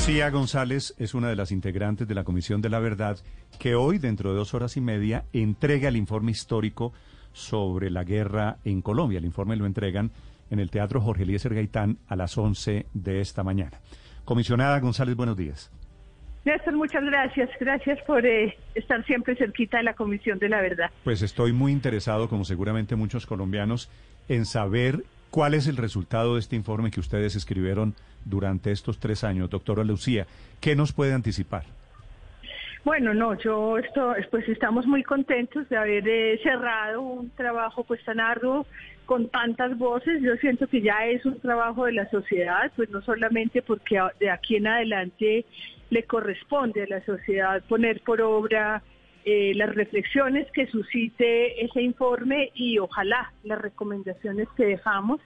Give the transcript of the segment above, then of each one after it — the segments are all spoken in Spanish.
Lucía González es una de las integrantes de la Comisión de la Verdad que hoy, dentro de dos horas y media, entrega el informe histórico sobre la guerra en Colombia. El informe lo entregan en el Teatro Jorge Eliezer Gaitán a las 11 de esta mañana. Comisionada González, buenos días. Néstor, muchas gracias. Gracias por eh, estar siempre cerquita de la Comisión de la Verdad. Pues estoy muy interesado, como seguramente muchos colombianos, en saber cuál es el resultado de este informe que ustedes escribieron durante estos tres años. Doctora Lucía, ¿qué nos puede anticipar? Bueno, no, yo esto, pues estamos muy contentos de haber eh, cerrado un trabajo pues tan arduo con tantas voces. Yo siento que ya es un trabajo de la sociedad, pues no solamente porque de aquí en adelante le corresponde a la sociedad poner por obra eh, las reflexiones que suscite ese informe y ojalá las recomendaciones que dejamos.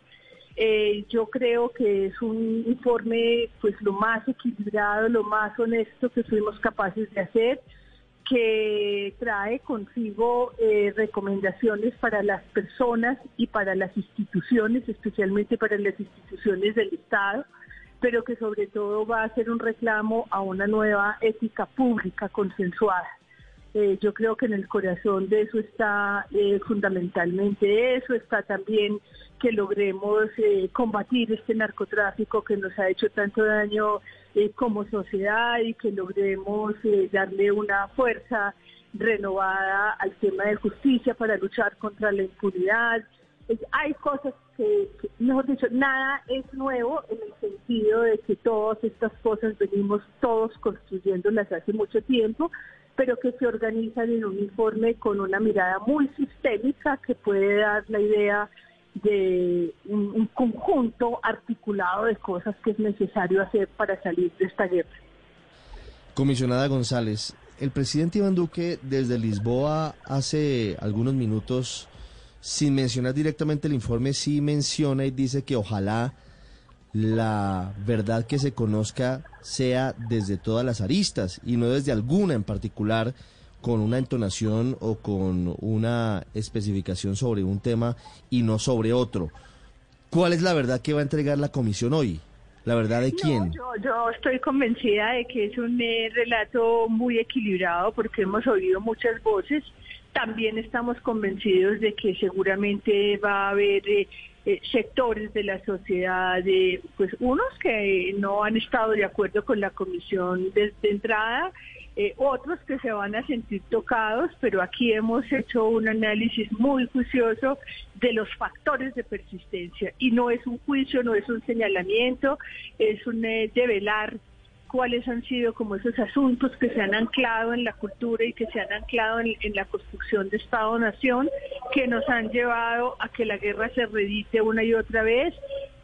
Eh, yo creo que es un informe pues lo más equilibrado, lo más honesto que fuimos capaces de hacer, que trae consigo eh, recomendaciones para las personas y para las instituciones, especialmente para las instituciones del Estado pero que sobre todo va a ser un reclamo a una nueva ética pública consensuada. Eh, yo creo que en el corazón de eso está eh, fundamentalmente eso, está también que logremos eh, combatir este narcotráfico que nos ha hecho tanto daño como sociedad y que logremos darle una fuerza renovada al tema de justicia para luchar contra la impunidad, hay cosas que, mejor dicho, nada es nuevo en el sentido de que todas estas cosas venimos todos construyéndolas hace mucho tiempo, pero que se organizan en un informe con una mirada muy sistémica que puede dar la idea de un, un conjunto articulado de cosas que es necesario hacer para salir de esta guerra. Comisionada González, el presidente Iván Duque desde Lisboa hace algunos minutos sin mencionar directamente el informe, sí menciona y dice que ojalá la verdad que se conozca sea desde todas las aristas y no desde alguna en particular con una entonación o con una especificación sobre un tema y no sobre otro. ¿Cuál es la verdad que va a entregar la comisión hoy? ¿La verdad de quién? yo, yo, estoy convencida de que es un eh, relato muy equilibrado porque hemos oído muchas voces también estamos convencidos de que seguramente va a haber eh, eh, sectores de la sociedad, pues unos que no han estado de acuerdo con la comisión desde entrada, eh, otros que se van a sentir tocados, pero aquí hemos hecho un análisis muy juicioso de los factores de persistencia. Y no es un juicio, no es un señalamiento, es un develar cuáles han sido como esos asuntos que se han anclado en la cultura y que se han anclado en, la construcción de Estado-Nación, que nos han llevado a que la guerra se redite una y otra vez.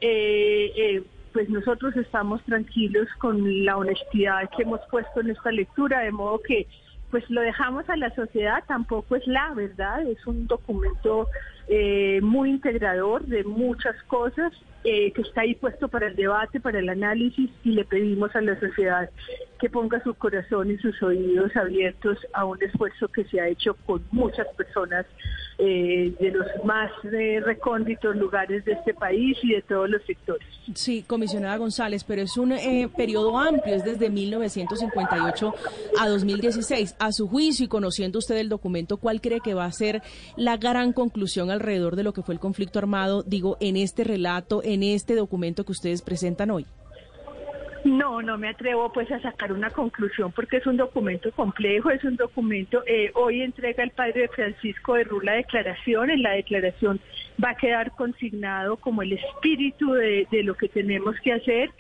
Eh, eh, pues nosotros estamos tranquilos con la honestidad que hemos puesto en esta lectura, de modo que pues lo dejamos a la sociedad, tampoco es la verdad, es un documento eh, muy integrador de muchas cosas eh, que está ahí puesto para el debate, para el análisis y le pedimos a la sociedad que ponga su corazón y sus oídos abiertos a un esfuerzo que se ha hecho con muchas personas eh, de los más eh, recónditos lugares de este país y de todos los sectores. Sí, comisionada González, pero es un periodo amplio, es desde 1958 a 2016. A su juicio y conociendo usted el documento, ¿cuál cree que va a ser la gran conclusión alrededor de lo que fue el conflicto armado, digo, en este relato, en este documento que ustedes presentan hoy? No, no me atrevo pues a sacar una conclusión porque es un documento complejo, es un documento, eh, hoy entrega el padre Francisco de Rula declaración, en la declaración va a quedar consignado como el espíritu de, lo que tenemos que hacer,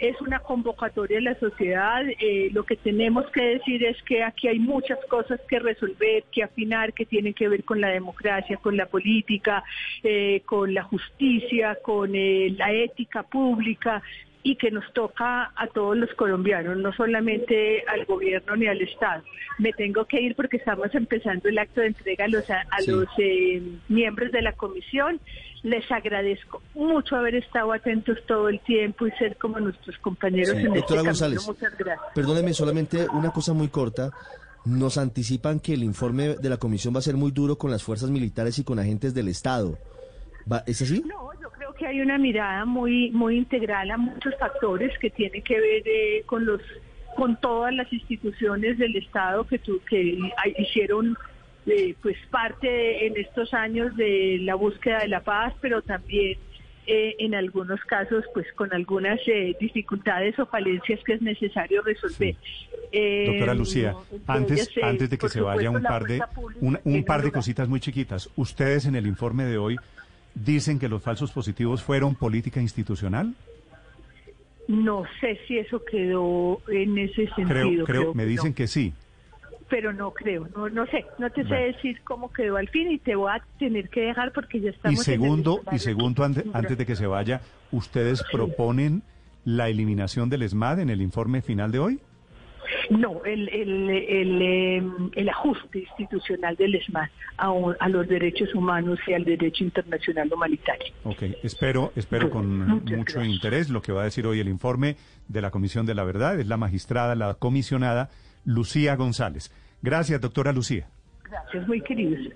es una convocatoria de la sociedad, eh, lo que tenemos que decir es que aquí hay muchas cosas que resolver, que afinar, que tienen que ver con la democracia, con la política, eh, con la justicia, con la ética pública, y que nos toca a todos los colombianos, no solamente al gobierno ni al Estado. Me tengo que ir porque estamos empezando el acto de entrega a los, a, los eh, miembros de la comisión. Les agradezco mucho haber estado atentos todo el tiempo y ser como nuestros compañeros en este González, Muchas gracias. Perdóneme solamente una cosa muy corta. Nos anticipan que el informe de la comisión va a ser muy duro con las fuerzas militares y con agentes del Estado. ¿Es así? No, que hay una mirada muy muy integral a muchos factores que tienen que ver eh, con los con todas las instituciones del Estado que tu, que hicieron eh, pues parte en estos años de la búsqueda de la paz, pero también eh, en algunos casos pues con algunas eh, dificultades o falencias que es necesario resolver. Doctora Lucía, antes, antes de que se vaya un par de un, par de cositas muy chiquitas, ustedes en el informe de hoy dicen que los falsos positivos fueron política institucional. No sé si eso quedó en ese sentido. Creo, me dicen que sí pero no creo, no, no sé, no te sé decir cómo quedó al fin y te voy a tener que dejar porque ya estamos. Y segundo, y segundo antes, antes de que se vaya, ¿ustedes proponen la eliminación del ESMAD en el informe final de hoy? No, el, el, el, em, el, ajuste institucional del ESMAD a, a, los derechos humanos y al derecho internacional humanitario. Ok, espero, espero con mucho interés lo que va a decir hoy el informe de la Comisión de la Verdad. Es la magistrada, la comisionada Lucía González. Gracias, doctora Lucía. Gracias, muy queridos.